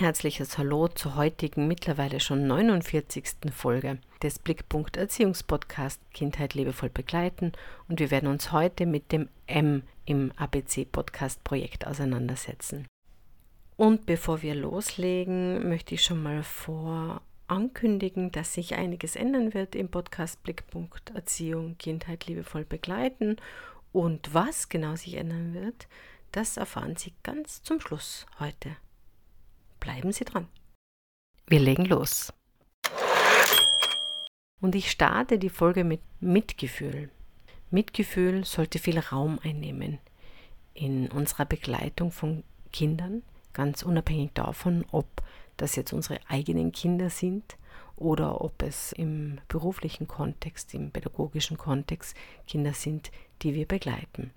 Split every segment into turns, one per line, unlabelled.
Herzliches Hallo zur heutigen, mittlerweile schon 49. Folge des Blickpunkt Erziehungspodcast Kindheit liebevoll begleiten und wir werden uns heute mit dem M im ABC Podcast Projekt auseinandersetzen. Und bevor wir loslegen, möchte ich schon mal vor ankündigen, dass sich einiges ändern wird im Podcast Blickpunkt Erziehung Kindheit liebevoll begleiten und was genau sich ändern wird, das erfahren Sie ganz zum Schluss heute. Bleiben Sie dran. Wir legen los. Und ich starte die Folge mit Mitgefühl. Mitgefühl sollte viel Raum einnehmen in unserer Begleitung von Kindern, ganz unabhängig davon, ob das jetzt unsere eigenen Kinder sind oder ob es im beruflichen Kontext, im pädagogischen Kontext Kinder sind, die wir begleiten.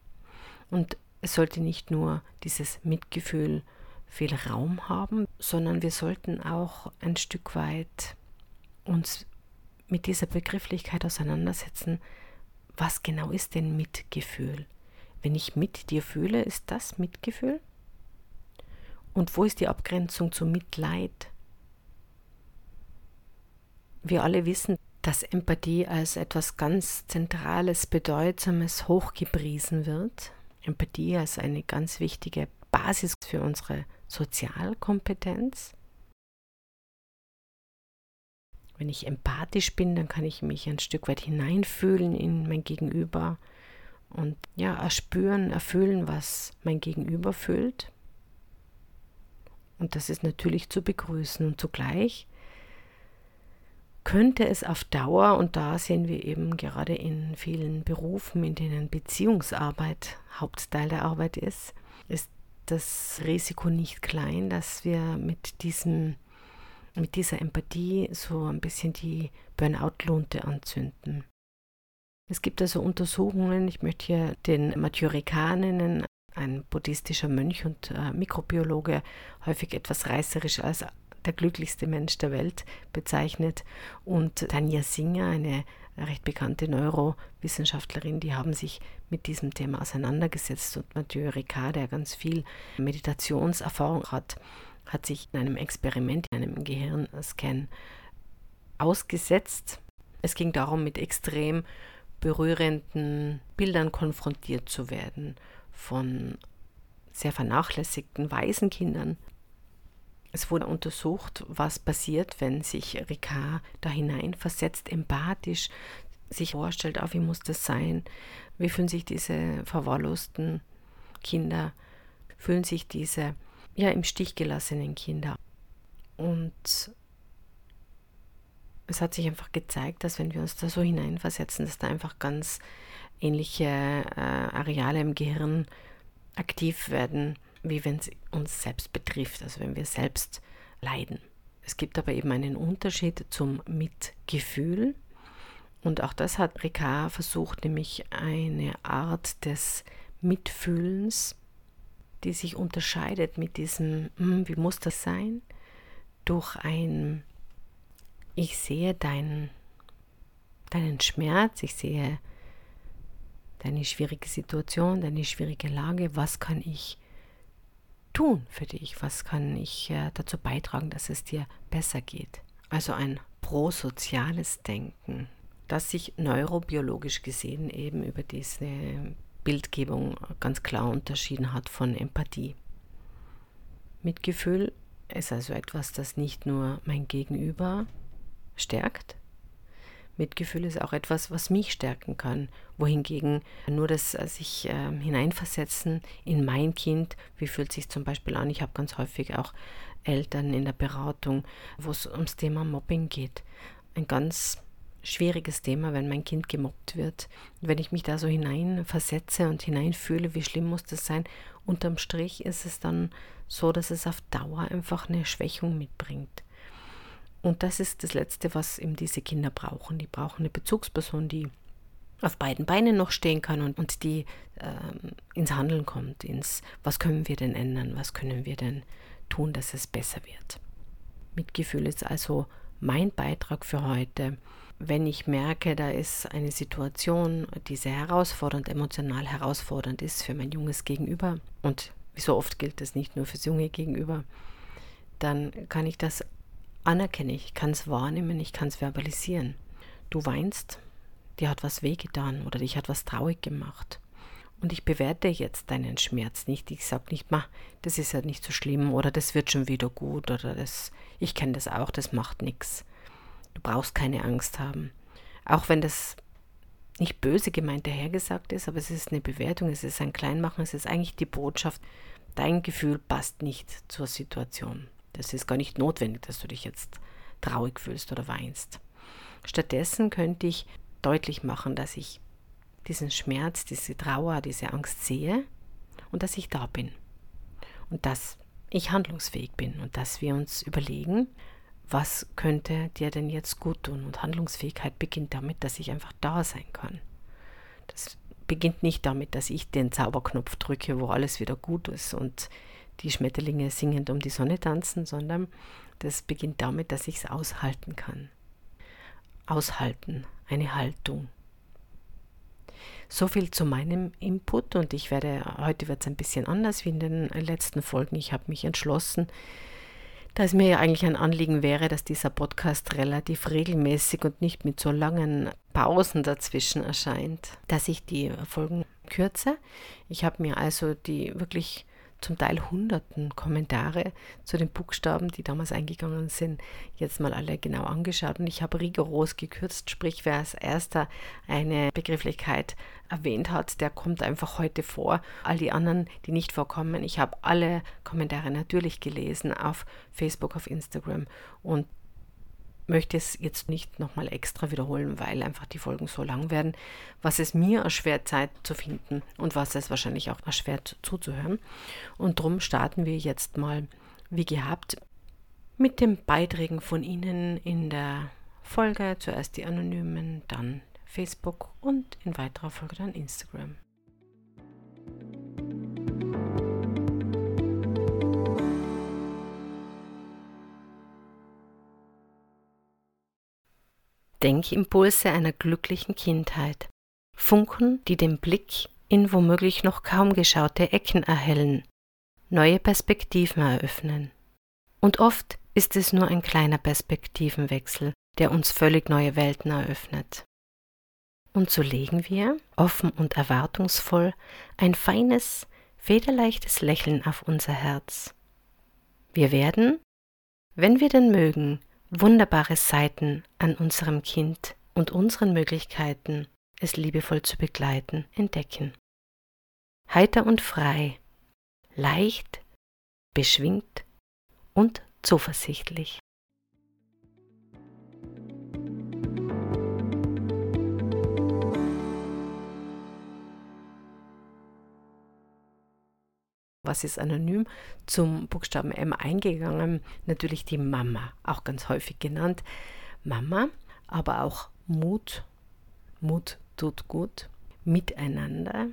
Und es sollte nicht nur dieses Mitgefühl viel Raum haben, sondern wir sollten auch ein Stück weit uns mit dieser Begrifflichkeit auseinandersetzen, was genau ist denn Mitgefühl? Wenn ich mit dir fühle, ist das Mitgefühl? Und wo ist die Abgrenzung zu Mitleid? Wir alle wissen, dass Empathie als etwas ganz Zentrales, Bedeutsames hochgepriesen wird. Empathie als eine ganz wichtige Basis für unsere Sozialkompetenz. Wenn ich empathisch bin, dann kann ich mich ein Stück weit hineinfühlen in mein Gegenüber und ja, erspüren, erfüllen, was mein Gegenüber fühlt. Und das ist natürlich zu begrüßen. Und zugleich könnte es auf Dauer, und da sehen wir eben gerade in vielen Berufen, in denen Beziehungsarbeit Hauptteil der Arbeit ist, ist das Risiko nicht klein, dass wir mit diesem mit dieser Empathie so ein bisschen die Burnout-Lunte anzünden. Es gibt also Untersuchungen, ich möchte hier den Mathieu Ricard nennen, ein buddhistischer Mönch und äh, Mikrobiologe, häufig etwas reißerisch als der glücklichste Mensch der Welt bezeichnet, und Tanja Singer, eine recht bekannte Neurowissenschaftlerin, die haben sich mit diesem Thema auseinandergesetzt und Mathieu Ricard, der ganz viel Meditationserfahrung hat, hat sich in einem Experiment, in einem Gehirnscan ausgesetzt. Es ging darum, mit extrem berührenden Bildern konfrontiert zu werden von sehr vernachlässigten Waisenkindern. Es wurde untersucht, was passiert, wenn sich Ricard da hineinversetzt, empathisch sich vorstellt, ah, wie muss das sein? Wie fühlen sich diese verwahrlosten Kinder? Fühlen sich diese ja im Stich gelassenen Kinder? Und es hat sich einfach gezeigt, dass wenn wir uns da so hineinversetzen, dass da einfach ganz ähnliche äh, Areale im Gehirn aktiv werden, wie wenn es uns selbst betrifft, also wenn wir selbst leiden. Es gibt aber eben einen Unterschied zum Mitgefühl. Und auch das hat Ricard versucht, nämlich eine Art des Mitfühlens, die sich unterscheidet mit diesem, hm, wie muss das sein, durch ein, ich sehe deinen, deinen Schmerz, ich sehe deine schwierige Situation, deine schwierige Lage, was kann ich tun für dich? Was kann ich äh, dazu beitragen, dass es dir besser geht? Also ein prosoziales Denken, das sich neurobiologisch gesehen eben über diese Bildgebung ganz klar unterschieden hat von Empathie. Mitgefühl ist also etwas, das nicht nur mein Gegenüber stärkt, Mitgefühl ist auch etwas, was mich stärken kann. Wohingegen nur das äh, sich äh, hineinversetzen in mein Kind, wie fühlt sich zum Beispiel an? Ich habe ganz häufig auch Eltern in der Beratung, wo es ums Thema Mobbing geht. Ein ganz schwieriges Thema, wenn mein Kind gemobbt wird. Wenn ich mich da so hineinversetze und hineinfühle, wie schlimm muss das sein, unterm Strich ist es dann so dass es auf Dauer einfach eine Schwächung mitbringt. Und das ist das Letzte, was eben diese Kinder brauchen. Die brauchen eine Bezugsperson, die auf beiden Beinen noch stehen kann und, und die ähm, ins Handeln kommt, ins, was können wir denn ändern, was können wir denn tun, dass es besser wird. Mitgefühl ist also mein Beitrag für heute. Wenn ich merke, da ist eine Situation, die sehr herausfordernd, emotional herausfordernd ist für mein junges Gegenüber, und wie so oft gilt das nicht nur fürs junge Gegenüber, dann kann ich das anerkennen, ich kann es wahrnehmen, ich kann es verbalisieren. Du weinst, dir hat was wehgetan oder dich hat was traurig gemacht. Und ich bewerte jetzt deinen Schmerz nicht. Ich sage nicht, ma, das ist ja nicht so schlimm oder das wird schon wieder gut oder das, ich kenne das auch, das macht nichts. Du brauchst keine Angst haben. Auch wenn das nicht böse gemeint dahergesagt ist, aber es ist eine Bewertung, es ist ein Kleinmachen, es ist eigentlich die Botschaft, dein Gefühl passt nicht zur Situation. Das ist gar nicht notwendig, dass du dich jetzt traurig fühlst oder weinst. Stattdessen könnte ich deutlich machen, dass ich diesen Schmerz, diese Trauer, diese Angst sehe und dass ich da bin. Und dass ich handlungsfähig bin und dass wir uns überlegen, was könnte dir denn jetzt gut tun? Und Handlungsfähigkeit beginnt damit, dass ich einfach da sein kann. Das beginnt nicht damit, dass ich den Zauberknopf drücke, wo alles wieder gut ist und die Schmetterlinge singend um die Sonne tanzen, sondern das beginnt damit, dass ich es aushalten kann. Aushalten, eine Haltung. So viel zu meinem Input und ich werde, heute wird es ein bisschen anders wie in den letzten Folgen. Ich habe mich entschlossen, da es mir ja eigentlich ein Anliegen wäre, dass dieser Podcast relativ regelmäßig und nicht mit so langen Pausen dazwischen erscheint, dass ich die Folgen kürze. Ich habe mir also die wirklich zum Teil hunderten Kommentare zu den Buchstaben, die damals eingegangen sind, jetzt mal alle genau angeschaut und ich habe rigoros gekürzt, sprich wer als erster eine Begrifflichkeit erwähnt hat, der kommt einfach heute vor. All die anderen, die nicht vorkommen, ich habe alle Kommentare natürlich gelesen auf Facebook, auf Instagram und möchte es jetzt nicht nochmal extra wiederholen, weil einfach die Folgen so lang werden, was es mir erschwert, Zeit zu finden und was es wahrscheinlich auch erschwert zuzuhören. Und darum starten wir jetzt mal, wie gehabt, mit den Beiträgen von Ihnen in der Folge. Zuerst die Anonymen, dann Facebook und in weiterer Folge dann Instagram. Denkimpulse einer glücklichen Kindheit. Funken, die den Blick in womöglich noch kaum geschaute Ecken erhellen, neue Perspektiven eröffnen. Und oft ist es nur ein kleiner Perspektivenwechsel, der uns völlig neue Welten eröffnet. Und so legen wir, offen und erwartungsvoll, ein feines, federleichtes Lächeln auf unser Herz. Wir werden, wenn wir denn mögen, wunderbare Seiten an unserem Kind und unseren Möglichkeiten, es liebevoll zu begleiten, entdecken. Heiter und frei, leicht, beschwingt und zuversichtlich. Was ist anonym, zum Buchstaben M eingegangen. Natürlich die Mama, auch ganz häufig genannt. Mama, aber auch Mut. Mut tut gut. Miteinander.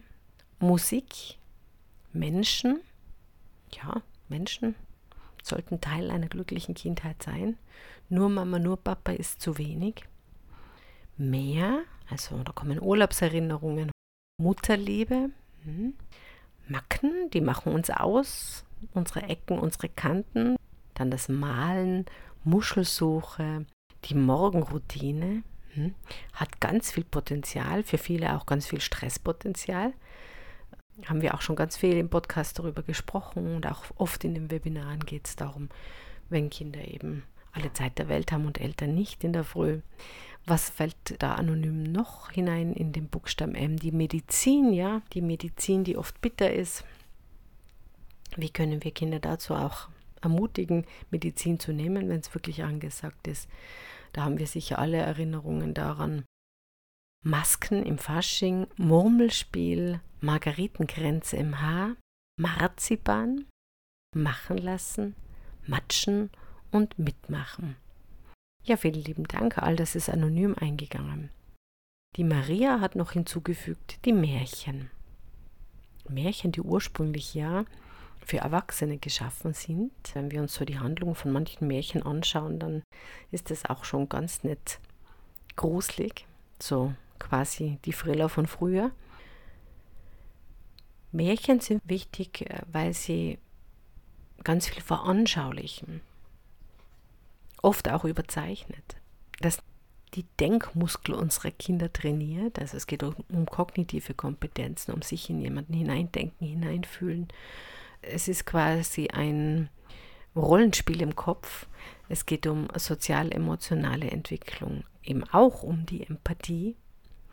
Musik. Menschen. Ja, Menschen sollten Teil einer glücklichen Kindheit sein. Nur Mama, nur Papa ist zu wenig. Mehr, also da kommen Urlaubserinnerungen, Mutterliebe. Macken, die machen uns aus, unsere Ecken, unsere Kanten. Dann das Malen, Muschelsuche, die Morgenroutine hm, hat ganz viel Potenzial, für viele auch ganz viel Stresspotenzial. Haben wir auch schon ganz viel im Podcast darüber gesprochen und auch oft in den Webinaren geht es darum, wenn Kinder eben alle Zeit der Welt haben und Eltern nicht in der Früh. Was fällt da anonym noch hinein in den Buchstaben M? Die Medizin, ja, die Medizin, die oft bitter ist. Wie können wir Kinder dazu auch ermutigen, Medizin zu nehmen, wenn es wirklich angesagt ist? Da haben wir sicher alle Erinnerungen daran. Masken im Fasching, Murmelspiel, Margaritenkränze im Haar, Marzipan, machen lassen, matschen und mitmachen. Ja, vielen lieben Dank, all das ist anonym eingegangen. Die Maria hat noch hinzugefügt die Märchen. Märchen, die ursprünglich ja für Erwachsene geschaffen sind. Wenn wir uns so die Handlung von manchen Märchen anschauen, dann ist das auch schon ganz nett gruselig, so quasi die Friller von früher. Märchen sind wichtig, äh, weil sie ganz viel veranschaulichen, oft auch überzeichnet. Das die Denkmuskel unserer Kinder trainiert. Also es geht um kognitive Kompetenzen, um sich in jemanden hineindenken, hineinfühlen. Es ist quasi ein Rollenspiel im Kopf. Es geht um sozial-emotionale Entwicklung, eben auch um die Empathie,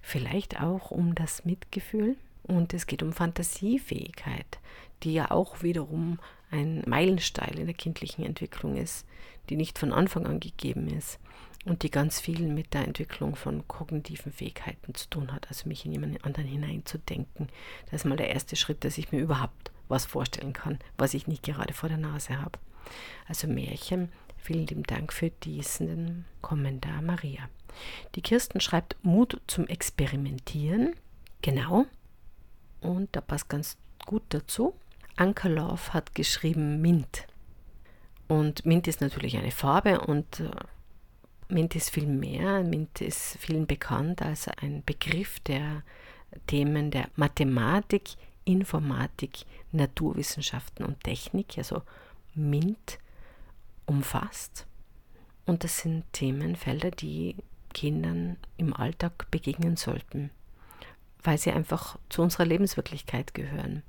vielleicht auch um das Mitgefühl und es geht um Fantasiefähigkeit, die ja auch wiederum ein Meilenstein in der kindlichen Entwicklung ist, die nicht von Anfang an gegeben ist und die ganz viel mit der Entwicklung von kognitiven Fähigkeiten zu tun hat, also mich in jemanden anderen hineinzudenken. Das ist mal der erste Schritt, dass ich mir überhaupt was vorstellen kann, was ich nicht gerade vor der Nase habe. Also Märchen, vielen lieben Dank für diesen Kommentar, Maria. Die Kirsten schreibt Mut zum Experimentieren. Genau. Und da passt ganz gut dazu. Anker Love hat geschrieben Mint. Und Mint ist natürlich eine Farbe und äh, Mint ist viel mehr. Mint ist vielen bekannt als ein Begriff der Themen der Mathematik, Informatik, Naturwissenschaften und Technik. Also Mint umfasst. Und das sind Themenfelder, die Kindern im Alltag begegnen sollten, weil sie einfach zu unserer Lebenswirklichkeit gehören.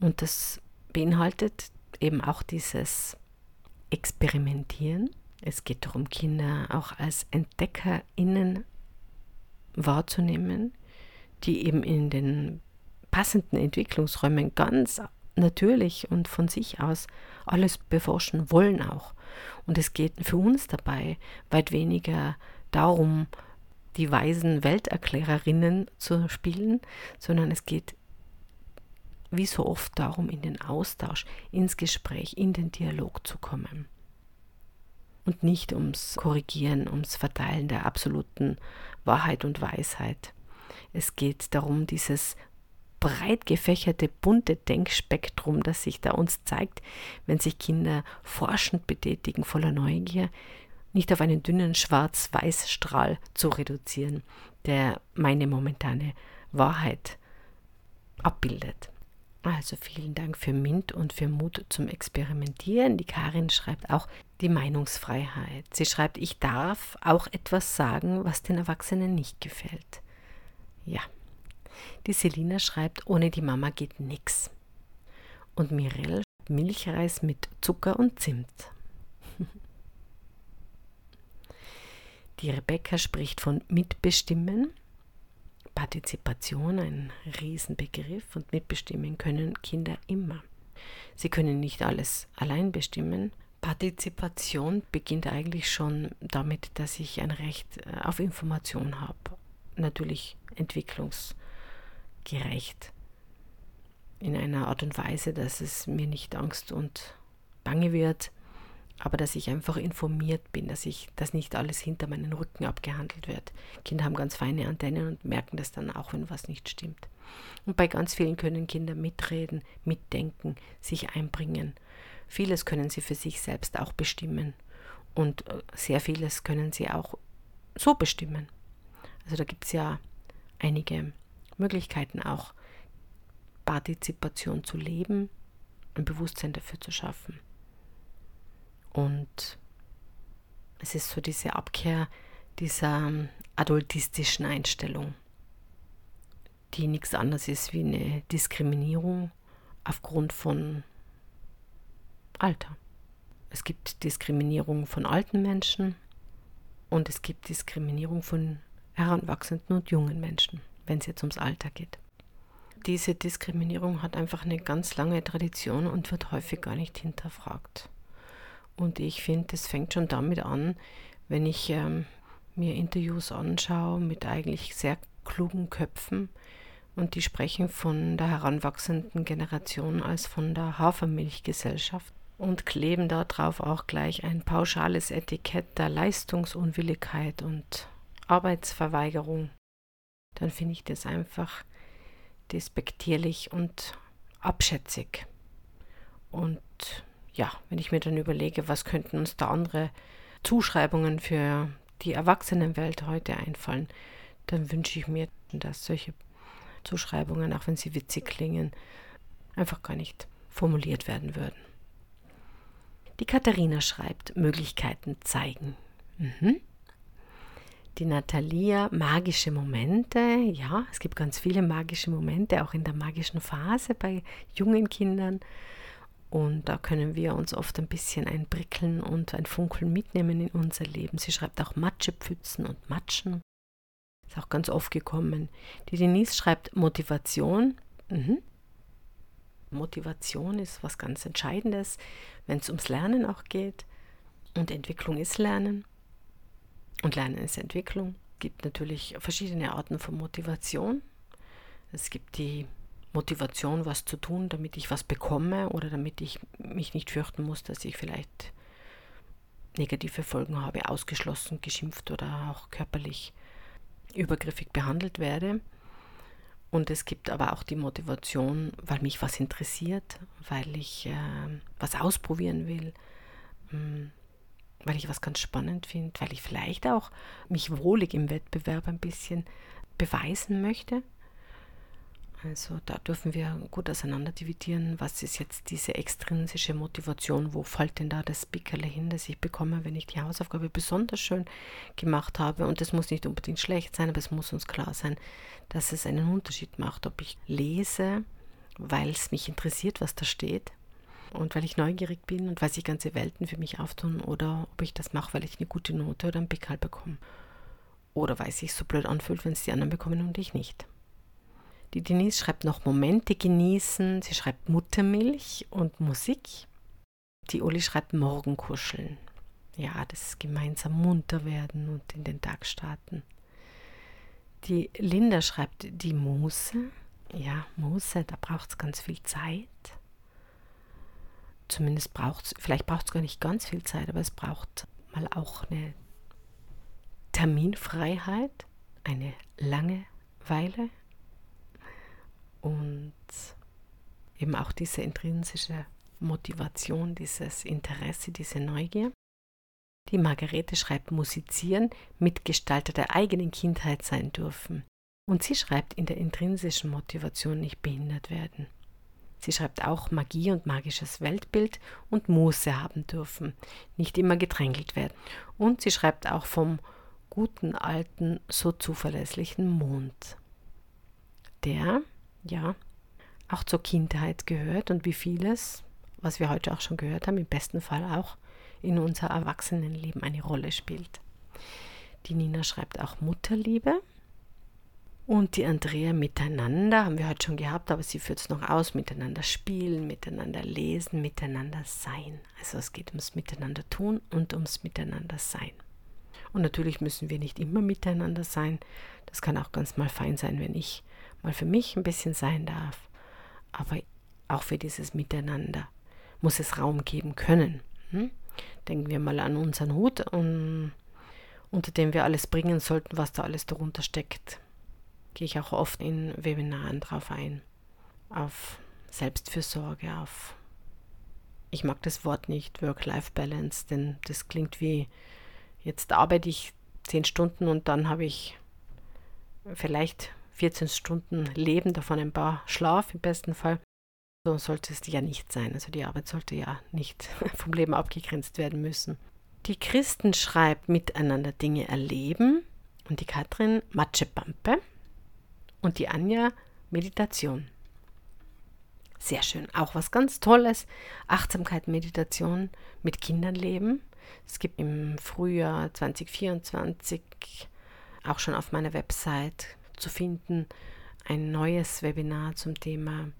Und das beinhaltet eben auch dieses Experimentieren. Es geht darum, Kinder auch als EntdeckerInnen wahrzunehmen, die eben in den passenden Entwicklungsräumen ganz natürlich und von sich aus alles beforschen wollen auch. Und es geht für uns dabei weit weniger darum, die weisen Welterklärerinnen zu spielen, sondern es geht wie so oft darum, in den Austausch, ins Gespräch, in den Dialog zu kommen. Und nicht ums Korrigieren, ums Verteilen der absoluten Wahrheit und Weisheit. Es geht darum, dieses breit gefächerte, bunte Denkspektrum, das sich da uns zeigt, wenn sich Kinder forschend betätigen, voller Neugier, nicht auf einen dünnen Schwarz-Weiß-Strahl zu reduzieren, der meine momentane Wahrheit abbildet. Also vielen Dank für Mint und für Mut zum Experimentieren. Die Karin schreibt auch die Meinungsfreiheit. Sie schreibt, ich darf auch etwas sagen, was den Erwachsenen nicht gefällt. Ja. Die Selina schreibt, ohne die Mama geht nichts. Und Mirelle schreibt Milchreis mit Zucker und Zimt. Die Rebecca spricht von Mitbestimmen Partizipation ein Riesenbegriff und mitbestimmen können Kinder immer. Sie können nicht alles allein bestimmen. Partizipation beginnt eigentlich schon damit, dass ich ein Recht äh, auf Information habe. Natürlich entwicklungsgerecht. In einer Art und Weise, dass es mir nicht Angst und Bange wird, aber dass ich einfach informiert bin, dass ich, dass nicht alles hinter meinen Rücken abgehandelt wird. Kinder haben ganz feine Antennen und merken das dann auch, wenn was nicht stimmt. Und bei ganz vielen können Kinder mitreden, mitdenken, sich einbringen. Vieles können sie für sich selbst auch bestimmen und äh, sehr vieles können sie auch so bestimmen. Also da gibt es ja einige Möglichkeiten auch, Partizipation zu leben, ein Bewusstsein dafür zu schaffen. Und es ist so diese Abkehr dieser ähm, adultistischen Einstellung, die nichts anderes ist wie eine Diskriminierung aufgrund von Alter. Es gibt Diskriminierung von alten Menschen und es gibt Diskriminierung von heranwachsenden und jungen Menschen, wenn es jetzt ums Alter geht. Diese Diskriminierung hat einfach eine ganz lange Tradition und wird häufig gar nicht hinterfragt. Und ich finde, das fängt schon damit an, wenn ich ähm, mir Interviews anschaue mit eigentlich sehr klugen Köpfen und die sprechen von der heranwachsenden Generation als von der Hafermilchgesellschaft. und kleben darauf auch gleich ein pauschales Etikett der Leistungsunwilligkeit und Arbeitsverweigerung, dann finde ich das einfach despektierlich und abschätzig. Und ja, wenn ich mir dann überlege, was könnten uns da andere Zuschreibungen für die Erwachsenenwelt heute einfallen, dann wünsche ich mir, dass solche Zuschreibungen, auch wenn sie witzig klingen, einfach gar nicht formuliert werden würden. Die Katharina schreibt, Möglichkeiten zeigen. Mhm. Die Natalia, magische Momente. Ja, es gibt ganz viele magische Momente, auch in der magischen Phase bei jungen Kindern. Und da können wir uns oft ein bisschen ein Prickeln und ein Funkeln mitnehmen in unser Leben. Sie schreibt auch Matschepfützen und Matschen. Ist auch ganz oft gekommen. Die Denise schreibt Motivation. Mhm. Motivation ist was ganz Entscheidendes, wenn es ums Lernen auch geht. Und Entwicklung ist Lernen. Und Lernen ist Entwicklung. Es gibt natürlich verschiedene Arten von Motivation. Es gibt die Motivation, was zu tun, damit ich was bekomme oder damit ich mich nicht fürchten muss, dass ich vielleicht negative Folgen habe, ausgeschlossen, geschimpft oder auch körperlich übergriffig behandelt werde. Und es gibt aber auch die Motivation, weil mich was interessiert, weil ich äh, was ausprobieren will, mh, weil ich was ganz spannend finde, weil ich vielleicht auch mich wohlig im Wettbewerb ein bisschen beweisen möchte. Also da dürfen wir gut auseinander dividieren, was ist jetzt diese extrinsische Motivation, wo fällt denn da das Pickerle hin, das ich bekomme, wenn ich die Hausaufgabe besonders schön gemacht habe. Und das muss nicht unbedingt schlecht sein, aber es muss uns klar sein, dass es einen Unterschied macht, ob ich lese, weil es mich interessiert, was da steht, und weil ich neugierig bin und weil sich ganze Welten für mich auftun oder ob ich das mache, weil ich eine gute Note oder ein Pickerl bekomme. Oder weil es sich so blöd anfühlt, wenn es die anderen bekommen und ich nicht. Die Denise schreibt noch Momente genießen, sie schreibt Muttermilch und Musik. Die Uli schreibt Morgenkuscheln. Ja, das gemeinsam munter werden und in den Tag starten. Die Linda schreibt die Muße. Ja, Muße, da braucht es ganz viel Zeit zumindest braucht es, vielleicht braucht es gar nicht ganz viel Zeit, aber es braucht mal auch eine Terminfreiheit, eine Langeweile und eben auch diese intrinsische Motivation, dieses Interesse, diese Neugier. Die Margarete schreibt musizieren, Mitgestalter der eigenen Kindheit sein dürfen. Und sie schreibt in der intrinsischen Motivation nicht behindert werden. Sie schreibt auch Magie und magisches Weltbild und Muße haben dürfen, nicht immer gedrängelt werden. Und sie schreibt auch vom guten alten, so zuverlässlichen Mond, der, ja, auch zur Kindheit gehört und wie vieles, was wir heute auch schon gehört haben, im besten Fall auch in unser Erwachsenenleben eine Rolle spielt. Die Nina schreibt auch Mutterliebe und die Andrea miteinander, haben wir heute schon gehabt, aber sie führt es noch aus, miteinander spielen, miteinander lesen, miteinander sein. Also es geht ums Miteinander tun und ums Miteinander sein. Und natürlich müssen wir nicht immer miteinander sein. Das kann auch ganz mal fein sein, wenn ich mal für mich ein bisschen sein darf. Aber auch für dieses Miteinander muss es Raum geben können. Hm? Denken wir mal an unseren Hut, um, unter dem wir alles bringen sollten, was da alles darunter steckt gehe ich auch oft in Webinaren drauf ein. Auf Selbstfürsorge, auf ich mag das Wort nicht, Work-Life-Balance, denn das klingt wie, jetzt arbeite ich zehn Stunden und dann habe ich vielleicht 14 Stunden Leben, davon ein paar Schlaf im besten Fall. So sollte es ja nicht sein. Also die Arbeit sollte ja nicht vom Leben abgegrenzt werden müssen. Die Christen schreibt miteinander Dinge erleben und die Katrin Matschepampe und die Anja Meditation. Sehr schön. Auch was ganz Tolles. Achtsamkeit, Meditation mit Kindern leben. Es gibt im Frühjahr 2024 auch schon auf meiner Website zu finden ein neues Webinar zum Thema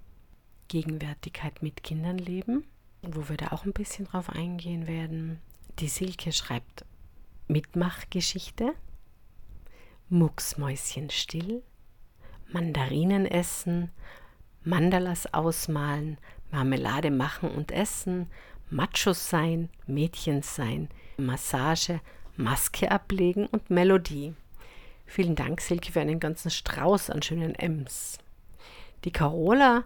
Gegenwärtigkeit mit Kindern leben, wo wir da auch ein bisschen drauf eingehen werden. Die Silke schreibt Mitmachgeschichte, Mucksmäuschen still, Mandarinen essen, Mandalas ausmalen, Marmelade machen und essen, Machos sein, Mädchen sein, Massage, Maske ablegen und Melodie. Vielen Dank, Silke, für einen ganzen Strauß an schönen M's. Die Carola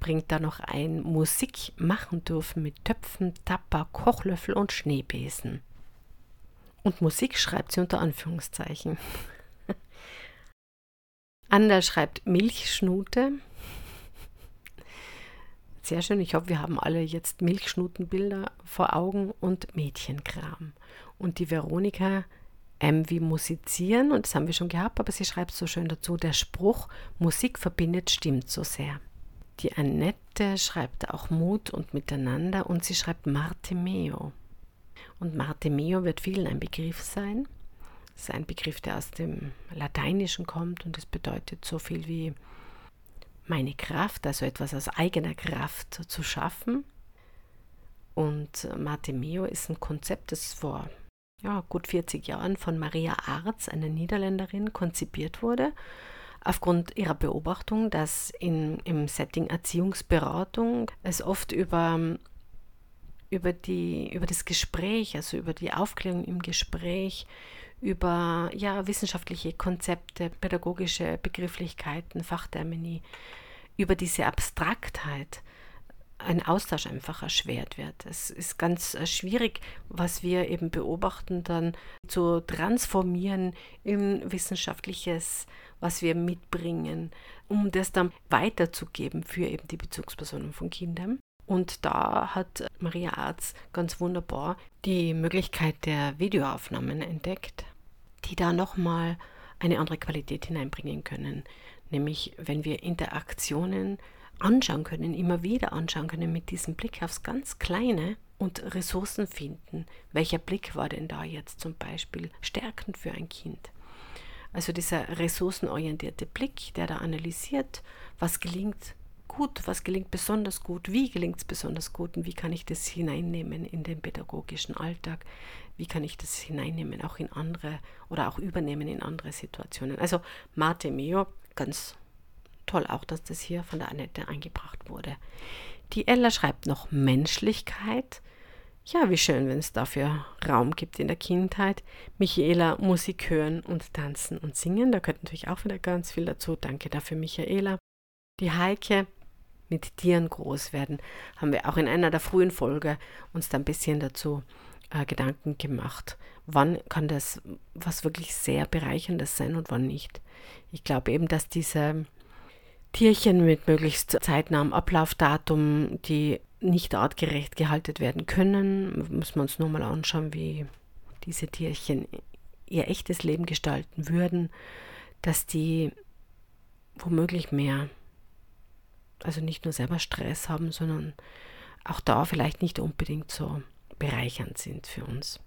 bringt da noch ein Musik machen dürfen mit Töpfen, Tapper, Kochlöffel und Schneebesen. Und Musik schreibt sie unter Anführungszeichen. Ander schreibt Milchschnute. Sehr schön. Ich hoffe, wir haben alle jetzt Milchschnutenbilder vor Augen und Mädchenkram. Und die Veronika M wie musizieren, und das haben wir schon gehabt, aber sie schreibt so schön dazu, der Spruch, Musik verbindet, stimmt so sehr. Die Annette schreibt auch Mut und Miteinander und sie schreibt Martimeo. Und Martimeo wird vielen ein Begriff sein. Das ist ein Begriff, der aus dem Lateinischen kommt und es bedeutet so viel wie meine Kraft, also etwas aus eigener Kraft zu schaffen. Und Martimeo ist ein Konzept, das vor ja, gut 40 Jahren von Maria Arz, einer Niederländerin, konzipiert wurde, aufgrund ihrer Beobachtung, dass in, im Setting Erziehungsberatung es oft über, über, die, über das Gespräch, also über die Aufklärung im Gespräch, über ja, wissenschaftliche Konzepte, pädagogische Begrifflichkeiten, Fachtermini, über diese Abstraktheit ein Austausch einfach erschwert wird. Es ist ganz äh, schwierig, was wir eben beobachten, dann zu transformieren in wissenschaftliches, was wir mitbringen, um das dann weiterzugeben für eben die Bezugspersonen von Kindern. Und da hat Maria Arz ganz wunderbar die Möglichkeit der Videoaufnahmen entdeckt, die da nochmal eine andere Qualität hineinbringen können. Nämlich, wenn wir Interaktionen anschauen können, immer wieder anschauen können mit diesem Blick aufs ganz Kleine und Ressourcen finden. Welcher Blick war denn da jetzt zum Beispiel stärkend für ein Kind? Also dieser ressourcenorientierte Blick, der da analysiert, was gelingt gut, was gelingt besonders gut, wie gelingt es besonders gut und wie kann ich das hineinnehmen in den pädagogischen Alltag, wie kann ich das hineinnehmen auch in andere oder auch übernehmen in andere Situationen. Also Mate Meo, ganz toll auch, dass das hier von der Annette eingebracht wurde. Die Ella schreibt noch Menschlichkeit. Ja, wie schön, wenn es dafür Raum gibt in der Kindheit. Michaela, Musik hören und tanzen und singen. Da gehört natürlich auch wieder ganz viel dazu. Danke dafür, Michaela. Die Heike, mit Tieren groß werden, haben wir auch in einer der frühen Folge uns da ein bisschen dazu äh, Gedanken gemacht. Wann kann das was wirklich sehr bereicherndes sein und wann nicht? Ich glaube eben, dass diese Tierchen mit möglichst zeitnahem Ablaufdatum, die nicht artgerecht gehalten werden können. Müssen wir uns nur mal anschauen, wie diese Tierchen ihr echtes Leben gestalten würden, dass die womöglich mehr, also nicht nur selber Stress haben, sondern auch da vielleicht nicht unbedingt so bereichernd sind für uns.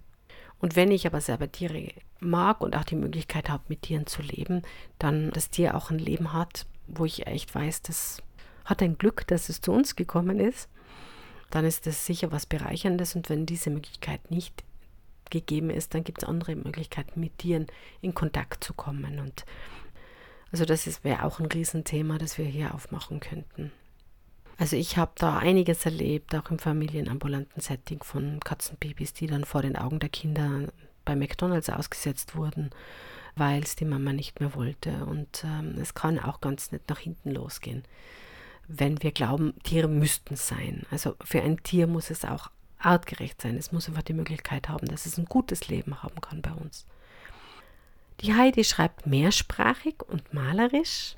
Und wenn ich aber selber Tiere mag und auch die Möglichkeit habe, mit Tieren zu leben, dann das Tier auch ein Leben hat, wo ich echt weiß, das hat ein Glück, dass es zu uns gekommen ist, dann ist das sicher was Bereicherndes. Und wenn diese Möglichkeit nicht gegeben ist, dann gibt es andere Möglichkeiten, mit Tieren in Kontakt zu kommen. Und also das wäre auch ein Riesenthema, das wir hier aufmachen könnten. Also ich habe da einiges erlebt, auch im familienambulanten Setting von Katzenbabys, die dann vor den Augen der Kinder bei McDonald's ausgesetzt wurden weil es die Mama nicht mehr wollte. Und ähm, es kann auch ganz nicht nach hinten losgehen, wenn wir glauben, Tiere müssten sein. Also für ein Tier muss es auch artgerecht sein. Es muss einfach die Möglichkeit haben, dass es ein gutes Leben haben kann bei uns. Die Heidi schreibt mehrsprachig und malerisch.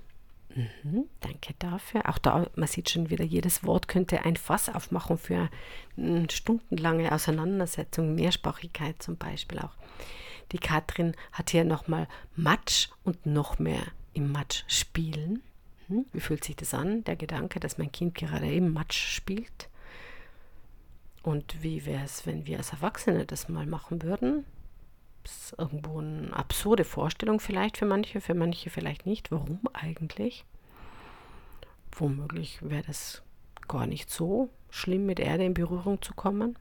Mhm, danke dafür. Auch da, man sieht schon wieder, jedes Wort könnte ein Fass aufmachen für eine stundenlange Auseinandersetzung, Mehrsprachigkeit zum Beispiel auch. Die Katrin hat hier nochmal Matsch und noch mehr im Matsch spielen. Hm? Wie fühlt sich das an, der Gedanke, dass mein Kind gerade im Matsch spielt? Und wie wäre es, wenn wir als Erwachsene das mal machen würden? Das ist irgendwo eine absurde Vorstellung vielleicht für manche, für manche vielleicht nicht. Warum eigentlich? Womöglich wäre das gar nicht so schlimm, mit Erde in Berührung zu kommen.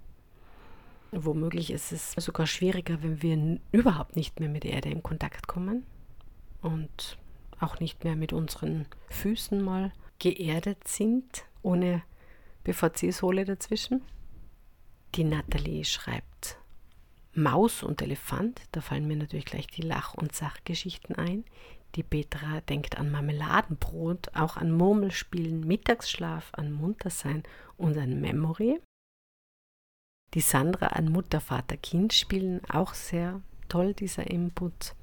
Womöglich ist es sogar schwieriger, wenn wir überhaupt nicht mehr mit der Erde in Kontakt kommen und auch nicht mehr mit unseren Füßen mal geerdet sind, ohne BVC-Sohle dazwischen. Die Nathalie schreibt Maus und Elefant, da fallen mir natürlich gleich die Lach- und Sachgeschichten ein. Die Petra denkt an Marmeladenbrot, auch an Murmelspielen, Mittagsschlaf, an Muntersein und an Memory. Die Sandra an Mutter, Vater, Kind spielen, auch sehr toll dieser Input.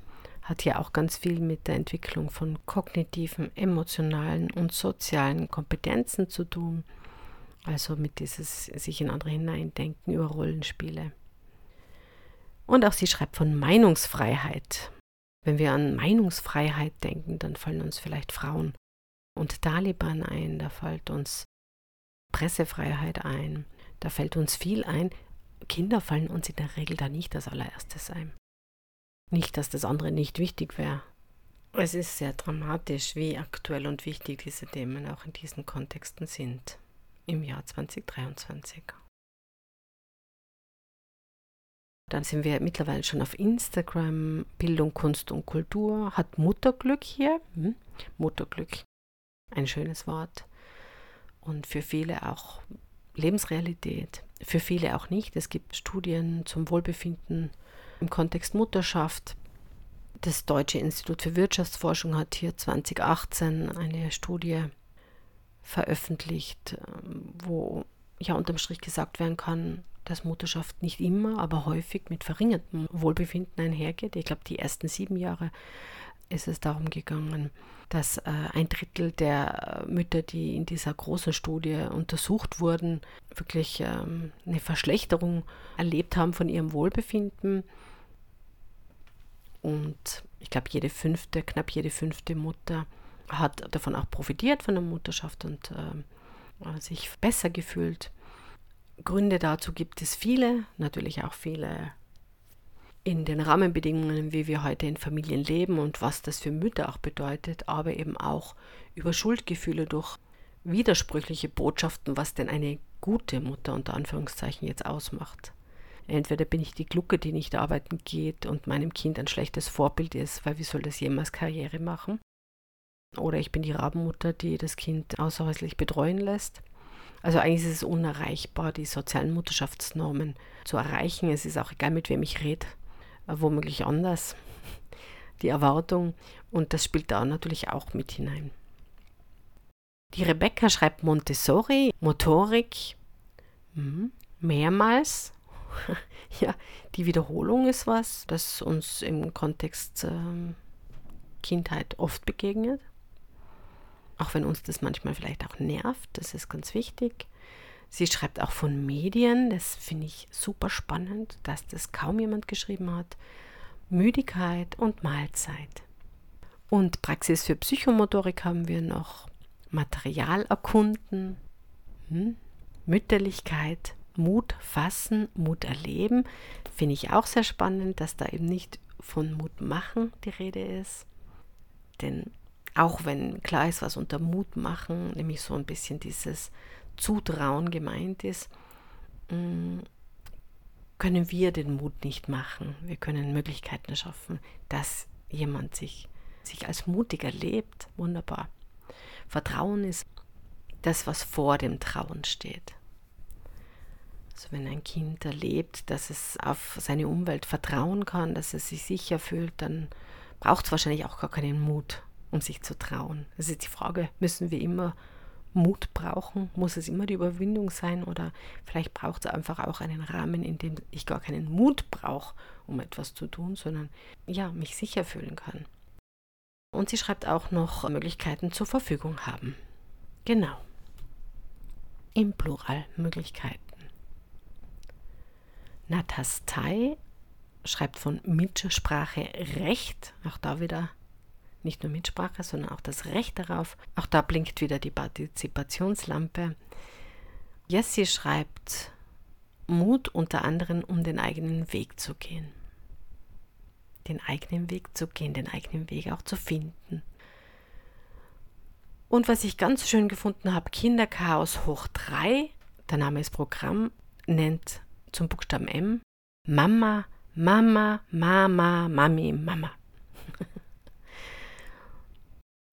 Hat ja auch ganz viel mit der Entwicklung von kognitiven, emotionalen und sozialen Kompetenzen zu tun. Also mit dieses sich in andere hineindenken über Rollenspiele. Und auch sie schreibt von Meinungsfreiheit. Wenn wir an Meinungsfreiheit denken, dann fallen uns vielleicht Frauen und Taliban ein, da fällt uns Pressefreiheit ein, da fällt uns viel ein. Kinder fallen uns in der Regel da nicht als allererstes ein. Nicht, dass das andere nicht wichtig wäre. Es ist sehr dramatisch, wie aktuell und wichtig diese Themen auch in diesen Kontexten sind im Jahr 2023. Dann sind wir mittlerweile schon auf Instagram. Bildung, Kunst und Kultur hat Mutterglück hier. Hm? Mutterglück, ein schönes Wort. Und für viele auch Lebensrealität. Für viele auch nicht. Es gibt Studien zum Wohlbefinden im Kontext Mutterschaft. Das Deutsche Institut für Wirtschaftsforschung hat hier 2018 eine Studie veröffentlicht, wo ja unterm Strich gesagt werden kann, dass Mutterschaft nicht immer, aber häufig mit verringertem Wohlbefinden einhergeht. Ich glaube, die ersten sieben Jahre ist es darum gegangen, dass äh, ein Drittel der Mütter, die in dieser großen Studie untersucht wurden, wirklich ähm, eine Verschlechterung erlebt haben von ihrem Wohlbefinden. Und ich glaube, jede fünfte, knapp jede fünfte Mutter hat davon auch profitiert von der Mutterschaft und äh, sich besser gefühlt. Gründe dazu gibt es viele, natürlich auch viele in den Rahmenbedingungen, wie wir heute in Familien leben und was das für Mütter auch bedeutet, aber eben auch über Schuldgefühle durch widersprüchliche Botschaften, was denn eine gute Mutter unter Anführungszeichen jetzt ausmacht. Entweder bin ich die Glucke, die nicht arbeiten geht und meinem Kind ein schlechtes Vorbild ist, weil wie soll das jemals Karriere machen? Oder ich bin die Rabenmutter, die das Kind außerhäuslich betreuen lässt. Also eigentlich ist es unerreichbar, die sozialen Mutterschaftsnormen zu erreichen. Es ist auch egal, mit wem ich rede, womöglich anders. Die Erwartung und das spielt da natürlich auch mit hinein. Die Rebecca schreibt Montessori, Motorik, hm, mehrmals. ja, die Wiederholung ist was, das uns im Kontext äh, Kindheit oft begegnet. Auch wenn uns das manchmal vielleicht auch nervt, das ist ganz wichtig. Sie schreibt auch von Medien, das finde ich super spannend, dass das kaum jemand geschrieben hat. Müdigkeit und Mahlzeit. Und Praxis für Psychomotorik haben wir noch Material erkunden, hm? Mütterlichkeit, Mut fassen, Mut erleben. Finde ich auch sehr spannend, dass da eben nicht von Mut machen die Rede ist. Denn auch wenn klar ist, was unter Mut machen, nämlich so ein bisschen dieses Zutrauen gemeint ist, mm, können wir den Mut nicht machen. Wir können Möglichkeiten schaffen, dass jemand sich, sich als mutig erlebt. Wunderbar. Vertrauen ist das, was vor dem Trauen steht. Also wenn ein Kind erlebt, dass es auf seine Umwelt vertrauen kann, dass es sich sicher fühlt, dann braucht es wahrscheinlich auch gar keinen Mut um sich zu trauen. Das ist die Frage, müssen wir immer Mut brauchen? Muss es immer die Überwindung sein? Oder vielleicht braucht es einfach auch einen Rahmen, in dem ich gar keinen Mut brauche, um etwas zu tun, sondern ja, mich sicher fühlen kann. Und sie schreibt auch noch Möglichkeiten zur Verfügung haben. Genau. Im Plural Möglichkeiten. Natastai schreibt von Mitsprache Recht, auch da wieder nicht nur Mitsprache, sondern auch das Recht darauf. Auch da blinkt wieder die Partizipationslampe. Jessie schreibt Mut unter anderem, um den eigenen Weg zu gehen. Den eigenen Weg zu gehen, den eigenen Weg auch zu finden. Und was ich ganz schön gefunden habe, Kinderchaos hoch 3, der Name ist Programm, nennt zum Buchstaben M Mama, Mama, Mama, Mami, Mama.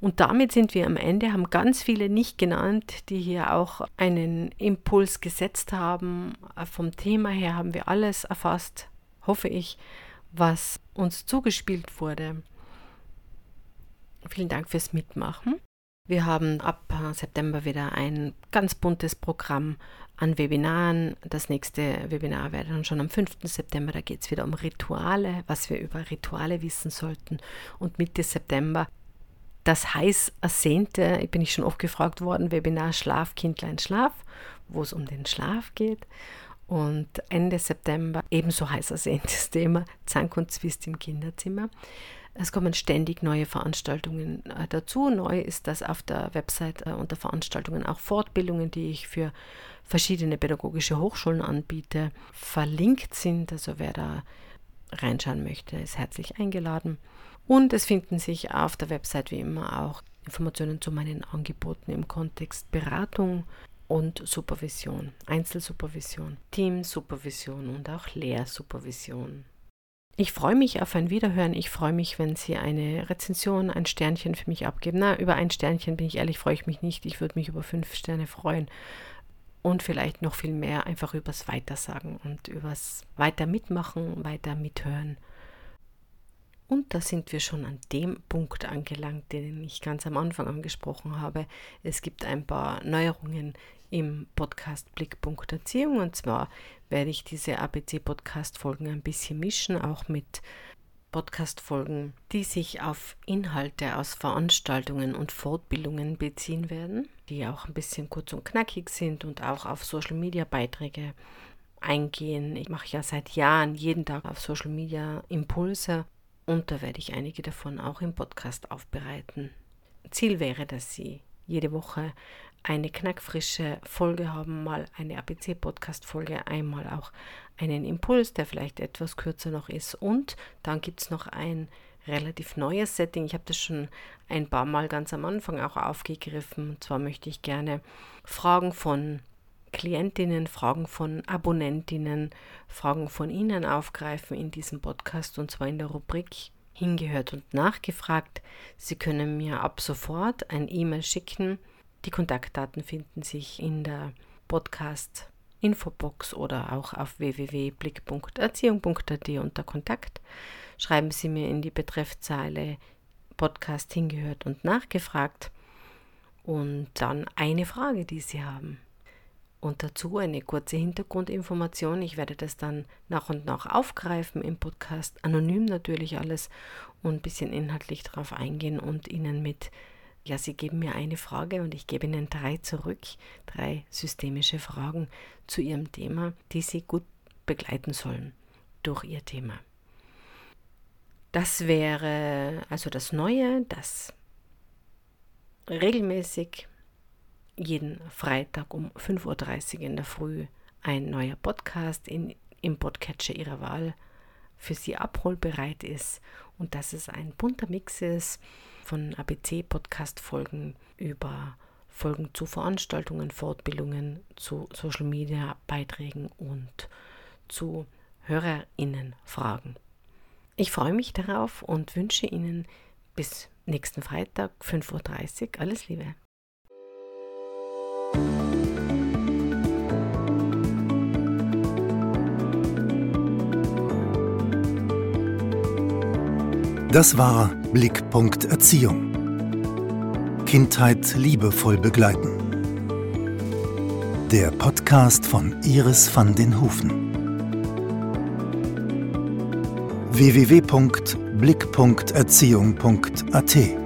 Und damit sind wir am Ende, haben ganz viele nicht genannt, die hier auch einen Impuls gesetzt haben. Vom Thema her haben wir alles erfasst, hoffe ich, was uns zugespielt wurde. Vielen Dank fürs Mitmachen. Wir haben ab September wieder ein ganz buntes Programm an Webinaren. Das nächste Webinar wäre dann schon am 5. September. Da geht es wieder um Rituale, was wir über Rituale wissen sollten. Und Mitte September das heiß ersehnte, bin ich schon oft gefragt worden, Webinar Schlaf, Kindlein, Schlaf, wo es um den Schlaf geht. Und Ende September ebenso heiß ersehntes Thema Zank und Zwist im Kinderzimmer. Es kommen ständig neue Veranstaltungen äh, dazu. Neu ist das auf der Website äh, unter Veranstaltungen auch Fortbildungen, die ich für verschiedene pädagogische Hochschulen anbiete, verlinkt sind. Also wer da reinschauen möchte, ist herzlich eingeladen. Und es finden sich auf der Website wie immer auch Informationen zu meinen Angeboten im Kontext Beratung und Supervision, Einzelsupervision, Teamsupervision und auch Lehrsupervision. Ich freue mich auf ein Wiederhören. Ich freue mich, wenn Sie eine Rezension, ein Sternchen für mich abgeben. Na, über ein Sternchen bin ich ehrlich, freue ich mich nicht. Ich würde mich über fünf Sterne freuen. Und vielleicht noch viel mehr einfach übers Weitersagen und übers Weiter mitmachen, weiter mithören. Und da sind wir schon an dem Punkt angelangt, den ich ganz am Anfang angesprochen habe. Es gibt ein paar Neuerungen im Podcast Blickpunkt Erziehung. Und zwar werde ich diese ABC-Podcast-Folgen ein bisschen mischen, auch mit Podcast-Folgen, die sich auf Inhalte aus Veranstaltungen und Fortbildungen beziehen werden, die auch ein bisschen kurz und knackig sind und auch auf Social-Media-Beiträge eingehen. Ich mache ja seit Jahren jeden Tag auf Social Media Impulse und da werde ich einige davon auch im Podcast aufbereiten. Ziel wäre, dass Sie jede Woche eine knackfrische Folge haben, mal eine ABC-Podcast-Folge, einmal auch einen Impuls, der vielleicht etwas kürzer noch ist. Und dann gibt es noch ein relativ neues Setting. Ich habe das schon ein paar Mal ganz am Anfang auch aufgegriffen. Und zwar möchte ich gerne Fragen von Klientinnen, Fragen von Abonnentinnen, Fragen von Ihnen aufgreifen in diesem Podcast und zwar in der Rubrik hingehört und nachgefragt. Sie können mir ab sofort ein E-Mail schicken. Die Kontaktdaten finden sich in der Podcast Infobox oder auch auf www.blick.erziehung.at unter Kontakt. Schreiben Sie mir in die Betreffzeile Podcast hingehört und nachgefragt und dann eine Frage, die Sie haben. Und dazu eine kurze Hintergrundinformation. Ich werde das dann nach und nach aufgreifen im Podcast, anonym natürlich alles und ein bisschen inhaltlich darauf eingehen und Ihnen mit, ja, Sie geben mir eine Frage und ich gebe Ihnen drei zurück, drei systemische Fragen zu Ihrem Thema, die Sie gut begleiten sollen durch Ihr Thema. Das wäre also das Neue, das regelmäßig jeden Freitag um 5.30 Uhr in der Früh ein neuer Podcast in, im Podcatcher Ihrer Wahl für Sie abholbereit ist und dass es ein bunter Mix ist von ABC-Podcast-Folgen über Folgen zu Veranstaltungen, Fortbildungen, zu Social-Media-Beiträgen und zu HörerInnen-Fragen. Ich freue mich darauf und wünsche Ihnen bis nächsten Freitag 5.30 Uhr alles Liebe.
Das war Blickpunkt Erziehung. Kindheit liebevoll begleiten. Der Podcast von Iris van den Hufen. www.blick.erziehung.at